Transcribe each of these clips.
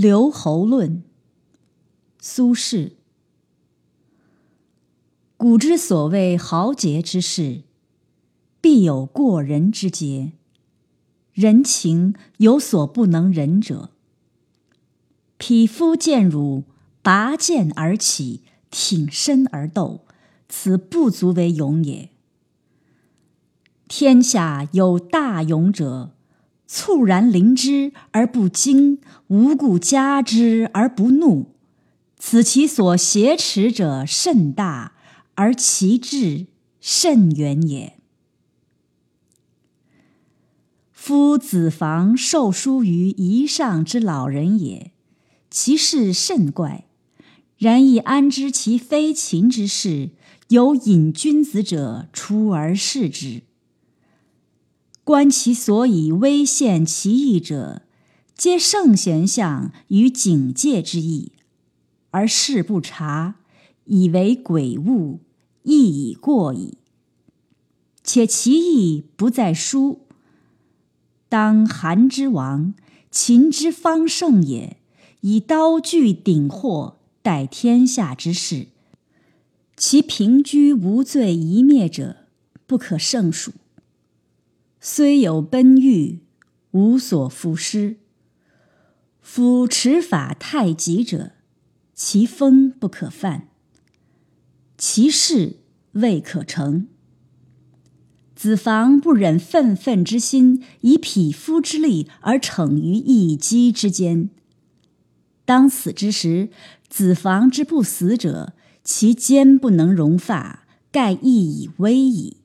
留侯论，苏轼。古之所谓豪杰之士，必有过人之节。人情有所不能忍者。匹夫见辱，拔剑而起，挺身而斗，此不足为勇也。天下有大勇者。猝然临之而不惊，无故加之而不怒，此其所挟持者甚大，而其志甚远也。夫子房受书于夷上之老人也，其事甚怪，然亦安知其非秦之事？有隐君子者出而视之。观其所以微现其意者，皆圣贤相与警戒之意，而事不察，以为鬼物，亦已过矣。且其意不在书，当韩之王、秦之方盛也，以刀具鼎货待天下之事，其平居无罪一灭者，不可胜数。虽有奔欲，无所复施。夫持法太极者，其风不可犯，其事未可成。子房不忍愤愤之心，以匹夫之力而逞于一击之间。当死之时，子房之不死者，其坚不能容发，盖亦以危矣。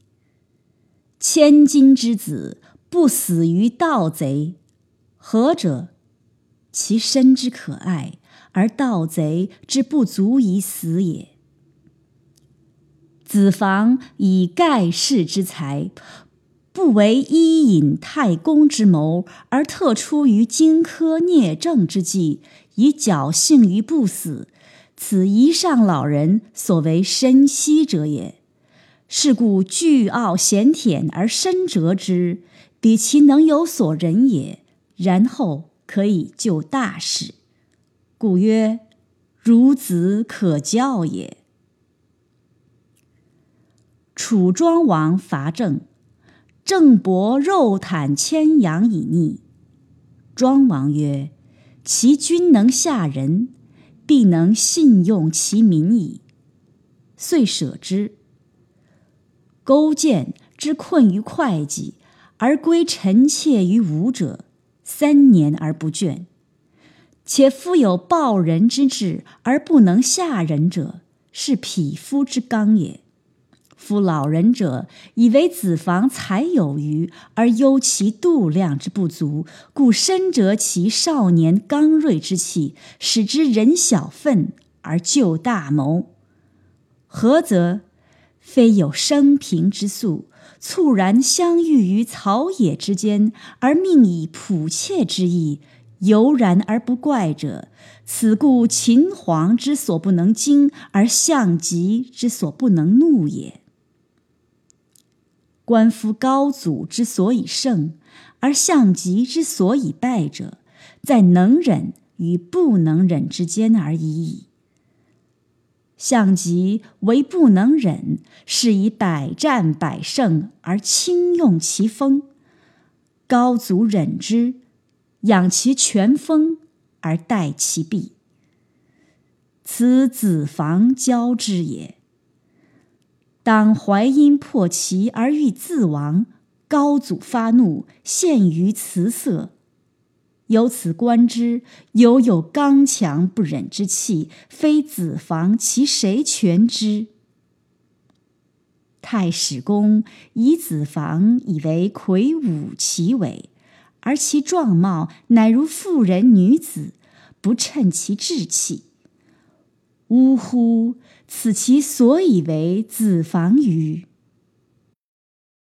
千金之子不死于盗贼，何者？其身之可爱，而盗贼之不足以死也。子房以盖世之才，不为伊尹太公之谋，而特出于荆轲聂政之计，以侥幸于不死。此一上老人所为深惜者也。是故倨傲咸舔而深折之，彼其能有所忍也。然后可以就大事，故曰：孺子可教也。楚庄王伐郑，郑伯肉袒千羊以逆。庄王曰：其君能下人，必能信用其民矣。遂舍之。勾践之困于会稽，而归臣妾于吴者，三年而不倦。且夫有报人之志而不能下人者，是匹夫之刚也。夫老人者，以为子房才有余，而忧其度量之不足，故深折其少年刚锐之气，使之忍小愤而就大谋。何则？非有生平之素，猝然相遇于草野之间，而命以仆妾之意，悠然而不怪者，此故秦皇之所不能惊，而项籍之所不能怒也。观夫高祖之所以胜，而项籍之所以败者，在能忍与不能忍之间而已矣。项籍为不能忍，是以百战百胜而轻用其锋；高祖忍之，养其全锋而待其弊。此子房交之也。当淮阴破齐而欲自亡，高祖发怒，陷于辞色。由此观之，犹有刚强不忍之气，非子房，其谁全之？太史公以子房以为魁梧其伟，而其状貌乃如妇人女子，不称其志气。呜呼！此其所以为子房欤？